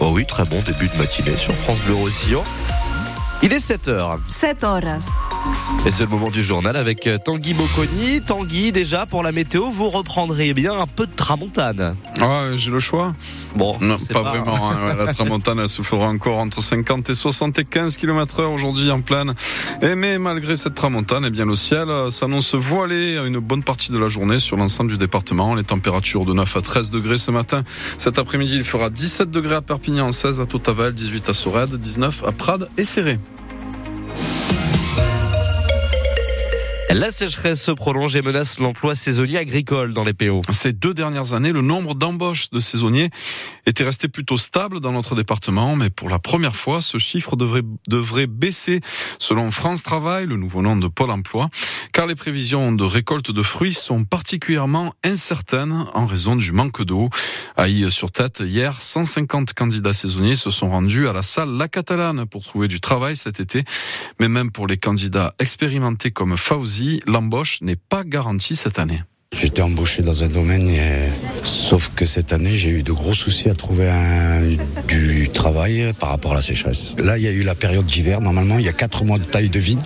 Oh oui, très bon début de matinée sur France Bleu Roussillon. Il est 7h. 7 horas. Et c'est le moment du journal avec euh, Tanguy Bocconi. Tanguy, déjà pour la météo, vous reprendrez bien un peu de tramontane. Ouais, j'ai le choix. Bon, Non, c'est pas, vraiment. hein. Ouais, la tramontane, elle soufflera encore entre 50 et 75 km heure aujourd'hui en pleine. Et mais malgré cette tramontane, eh bien, le ciel euh, s'annonce voilé une bonne partie de la journée sur l'ensemble du département. Les températures de 9 à 13 degrés ce matin. Cet après-midi, il fera 17 degrés à Perpignan, 16 à Totavel, 18 à Sorède, 19 à Prades et Serré. La sécheresse se prolonge et menace l'emploi saisonnier agricole dans les PO. Ces deux dernières années, le nombre d'embauches de saisonniers était resté plutôt stable dans notre département, mais pour la première fois, ce chiffre devrait, devrait baisser selon France Travail, le nouveau nom de Pôle emploi, car les prévisions de récolte de fruits sont particulièrement incertaines en raison du manque d'eau. À sur tête, hier, 150 candidats saisonniers se sont rendus à la salle La Catalane pour trouver du travail cet été, mais même pour les candidats expérimentés comme Fauzi, l'embauche n'est pas garantie cette année. J'étais embauché dans un domaine, et... sauf que cette année, j'ai eu de gros soucis à trouver un... du travail par rapport à la sécheresse. Là, il y a eu la période d'hiver. Normalement, il y a quatre mois de taille de vigne.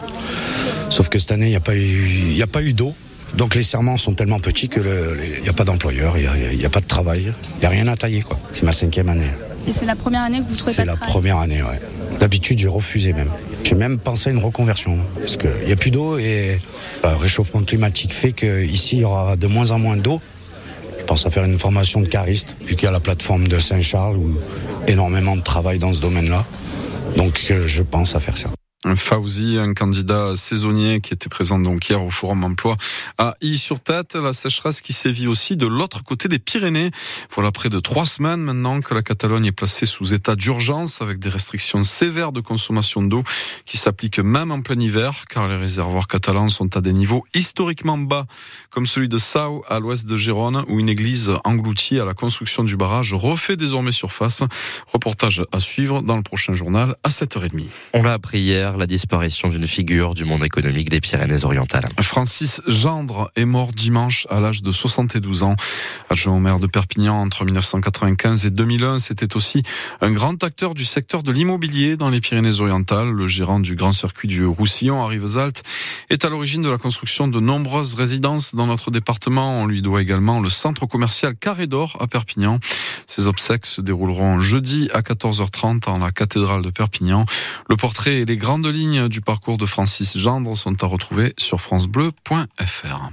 Sauf que cette année, il n'y a pas eu, eu d'eau. Donc les serments sont tellement petits que il n'y a pas d'employeur, il n'y a, pas de travail, il n'y a rien à tailler. quoi. C'est ma cinquième année. Et c'est la première année que vous trouvez C'est la travail première année, ouais. D'habitude, j'ai refusé même. J'ai même pensé à une reconversion. Parce qu'il n'y a plus d'eau et le réchauffement climatique fait qu'ici, il y aura de moins en moins d'eau. Je pense à faire une formation de cariste, vu qu'il y a la plateforme de Saint-Charles, où énormément de travail dans ce domaine-là. Donc, euh, je pense à faire ça. Fauzi, un candidat saisonnier qui était présent donc hier au Forum Emploi à Y-sur-Tête. La sécheresse qui sévit aussi de l'autre côté des Pyrénées. Voilà près de trois semaines maintenant que la Catalogne est placée sous état d'urgence avec des restrictions sévères de consommation d'eau qui s'appliquent même en plein hiver car les réservoirs catalans sont à des niveaux historiquement bas comme celui de Sau à l'ouest de Gérone où une église engloutie à la construction du barrage refait désormais surface. Reportage à suivre dans le prochain journal à 7h30. On l'a appris hier, la disparition d'une figure du monde économique des Pyrénées-Orientales. Francis Gendre est mort dimanche à l'âge de 72 ans. Adjoint au maire de Perpignan entre 1995 et 2001, c'était aussi un grand acteur du secteur de l'immobilier dans les Pyrénées-Orientales. Le gérant du grand circuit du Roussillon à Rivesaltes est à l'origine de la construction de nombreuses résidences dans notre département. On lui doit également le centre commercial Carré d'Or à Perpignan. Ses obsèques se dérouleront jeudi à 14h30 en la cathédrale de Perpignan. Le portrait et les grandes lignes du parcours de Francis Gendre sont à retrouver sur francebleu.fr.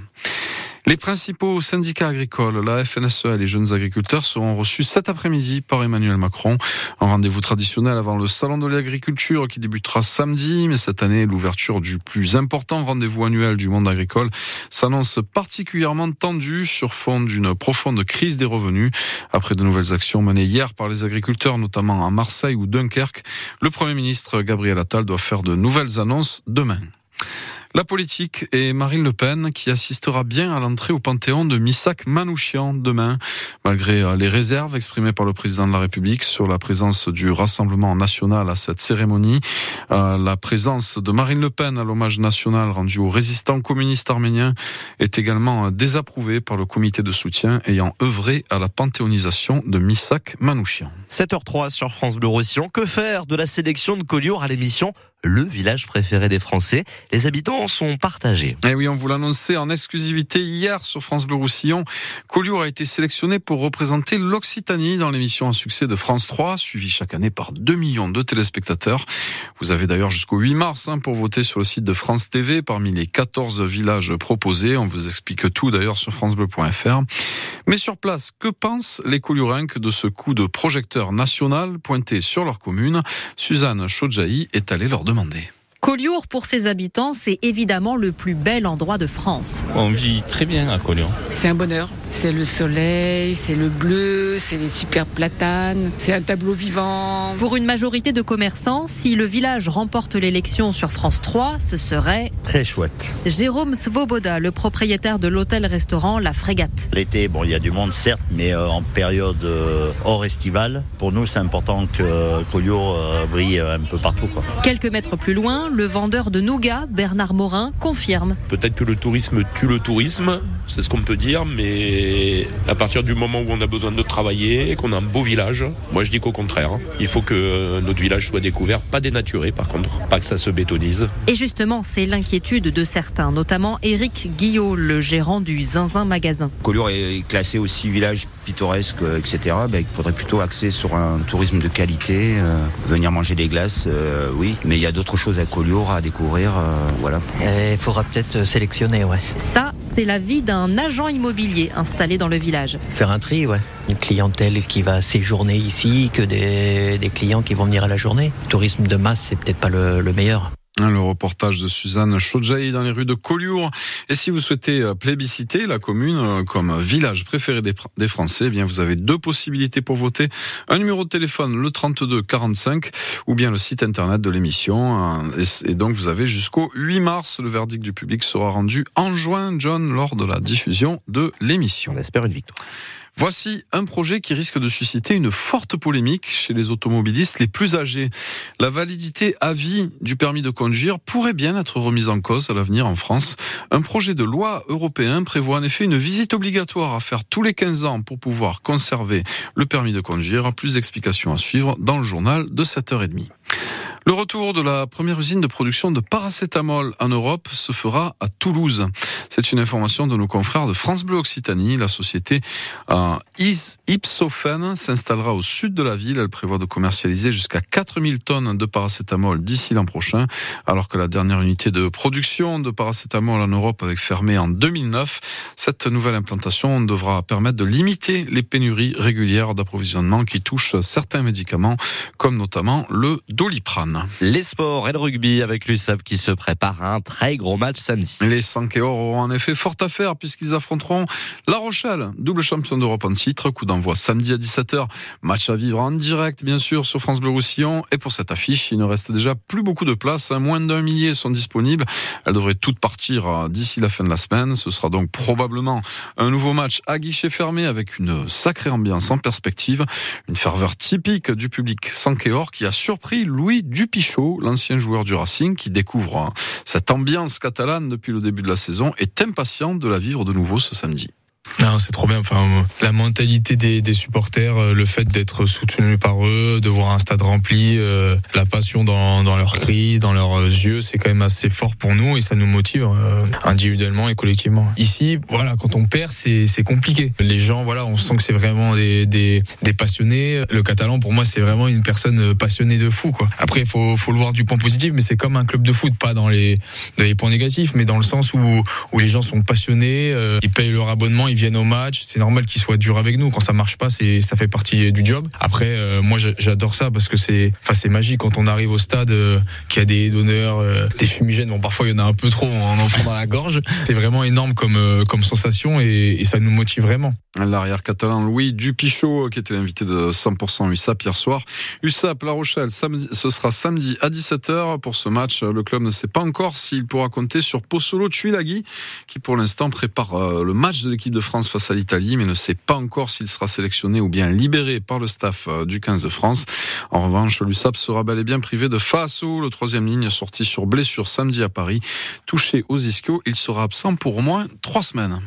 Les principaux syndicats agricoles, la FNSEA et les jeunes agriculteurs seront reçus cet après-midi par Emmanuel Macron. Un rendez-vous traditionnel avant le salon de l'agriculture qui débutera samedi, mais cette année, l'ouverture du plus important rendez-vous annuel du monde agricole s'annonce particulièrement tendue sur fond d'une profonde crise des revenus. Après de nouvelles actions menées hier par les agriculteurs, notamment à Marseille ou Dunkerque, le Premier ministre Gabriel Attal doit faire de nouvelles annonces demain. La politique et Marine Le Pen qui assistera bien à l'entrée au Panthéon de Missak Manouchian demain, malgré euh, les réserves exprimées par le président de la République sur la présence du Rassemblement national à cette cérémonie. Euh, la présence de Marine Le Pen à l'hommage national rendu aux résistants communistes arméniens est également désapprouvée par le comité de soutien ayant œuvré à la panthéonisation de Missak Manouchian. 7h03 sur France Bleu Roussillon. Que faire de la sélection de Collioure à l'émission le village préféré des Français. Les habitants sont partagés. Eh oui, on vous l'annonçait en exclusivité hier sur France Bleu Roussillon. Collioure a été sélectionné pour représenter l'Occitanie dans l'émission à succès de France 3, suivie chaque année par 2 millions de téléspectateurs. Vous avez d'ailleurs jusqu'au 8 mars hein, pour voter sur le site de France TV parmi les 14 villages proposés. On vous explique tout d'ailleurs sur francebleu.fr. Mais sur place, que pensent les Colliourins de ce coup de projecteur national pointé sur leur commune? Suzanne Chodjaï est allée leur demander. Collioure, pour ses habitants, c'est évidemment le plus bel endroit de France. On vit très bien à Collioure. C'est un bonheur. C'est le soleil, c'est le bleu, c'est les super platanes, c'est un tableau vivant. Pour une majorité de commerçants, si le village remporte l'élection sur France 3, ce serait très chouette. Jérôme Svoboda, le propriétaire de l'hôtel-restaurant La Frégate. L'été, bon, il y a du monde certes, mais euh, en période euh, hors estivale, pour nous, c'est important que Collioure euh, brille un peu partout. Quoi. Quelques mètres plus loin, le vendeur de nougat, Bernard Morin, confirme. Peut-être que le tourisme tue le tourisme. c'est ce qu'on peut dire, mais à partir du moment où on a besoin de travailler, qu'on a un beau village, moi je dis qu'au contraire, hein. il faut que notre village soit découvert, pas dénaturé par contre, pas que ça se bétonise. Et justement, c'est l'inquiétude de certains, notamment Éric Guillot, le gérant du Zinzin Magasin. Collioure est classé aussi village pittoresque, etc. Ben, il faudrait plutôt axer sur un tourisme de qualité, euh, venir manger des glaces, euh, oui, mais il y a d'autres choses à Collioure à découvrir, euh, voilà. Il faudra peut-être sélectionner, ouais. Ça, c'est la vie d'un agent immobilier Faire un tri, ouais. Une clientèle qui va séjourner ici, que des, clients qui vont venir à la journée. Tourisme de masse, c'est peut-être pas le meilleur. Le reportage de Suzanne Chaudjaï dans les rues de Collioure. Et si vous souhaitez plébisciter la commune comme village préféré des, Français, eh bien vous avez deux possibilités pour voter. Un numéro de téléphone, le 32 45, ou bien le site internet de l'émission. Et donc vous avez jusqu'au 8 mars. Le verdict du public sera rendu en juin, John, lors de la diffusion de l'émission. On espère une victoire. Voici un projet qui risque de susciter une forte polémique chez les automobilistes les plus âgés. La validité à vie du permis de conduire pourrait bien être remise en cause à l'avenir en France. Un projet de loi européen prévoit en effet une visite obligatoire à faire tous les 15 ans pour pouvoir conserver le permis de conduire. Plus d'explications à suivre dans le journal de 7h30. Le retour de la première usine de production de paracétamol en Europe se fera à Toulouse. C'est une information de nos confrères de France Bleu Occitanie. La société euh, s'installera au sud de la ville. Elle prévoit de commercialiser jusqu'à 4000 tonnes de paracétamol d'ici l'an prochain, alors que la dernière unité de production de paracétamol en Europe avait fermé en 2009. Cette nouvelle implantation devra permettre de limiter les pénuries régulières d'approvisionnement qui touchent certains médicaments, comme notamment le doliprane. Les sports et le rugby avec l'USAP qui se prépare à un très gros match samedi. Les 5 et or auront en effet fort à faire puisqu'ils affronteront La Rochelle, double champion d'Europe en titre. Coup d'envoi samedi à 17h. Match à vivre en direct, bien sûr, sur France Bleu Roussillon. Et pour cette affiche, il ne reste déjà plus beaucoup de places. Hein. Moins d'un millier sont disponibles. Elles devraient toutes partir euh, d'ici la fin de la semaine. Ce sera donc probablement un nouveau match à guichet fermé avec une sacrée ambiance en perspective. Une ferveur typique du public Sankéor qui a surpris Louis Dupichot, l'ancien joueur du Racing qui découvre hein, cette ambiance catalane depuis le début de la saison, est impatient de la vivre de nouveau ce samedi. Non, c'est trop bien. Enfin, la mentalité des, des supporters, euh, le fait d'être soutenu par eux, de voir un stade rempli, euh, la passion dans, dans leurs cris, dans leurs yeux, c'est quand même assez fort pour nous et ça nous motive euh, individuellement et collectivement. Ici, voilà, quand on perd, c'est compliqué. Les gens, voilà, on sent que c'est vraiment des, des, des, passionnés. Le catalan, pour moi, c'est vraiment une personne passionnée de fou. Quoi. Après, il faut, faut le voir du point positif, mais c'est comme un club de foot, pas dans les, dans les points négatifs, mais dans le sens où, où les gens sont passionnés, ils payent leur abonnement, viennent au match. C'est normal qu'ils soient durs avec nous. Quand ça marche pas, c'est ça fait partie du job. Après, euh, moi, j'adore ça parce que c'est, enfin, c'est magique quand on arrive au stade, euh, qu'il y a des donneurs, euh, des fumigènes. Bon, parfois il y en a un peu trop, on en prend dans la gorge. C'est vraiment énorme comme comme sensation et, ça nous motive vraiment. L'arrière catalan Louis Dupichot, qui était l'invité de 100% USAP hier soir. USAP La Rochelle, samedi, ce sera samedi à 17h pour ce match. Le club ne sait pas encore s'il pourra compter sur Pozzolo Tuilagi, qui pour l'instant prépare le match de l'équipe de France face à l'Italie, mais ne sait pas encore s'il sera sélectionné ou bien libéré par le staff du 15 de France. En revanche, l'USAP sera bel et bien privé de Faso, le troisième ligne sorti sur blessure samedi à Paris. Touché aux ischios, il sera absent pour au moins trois semaines.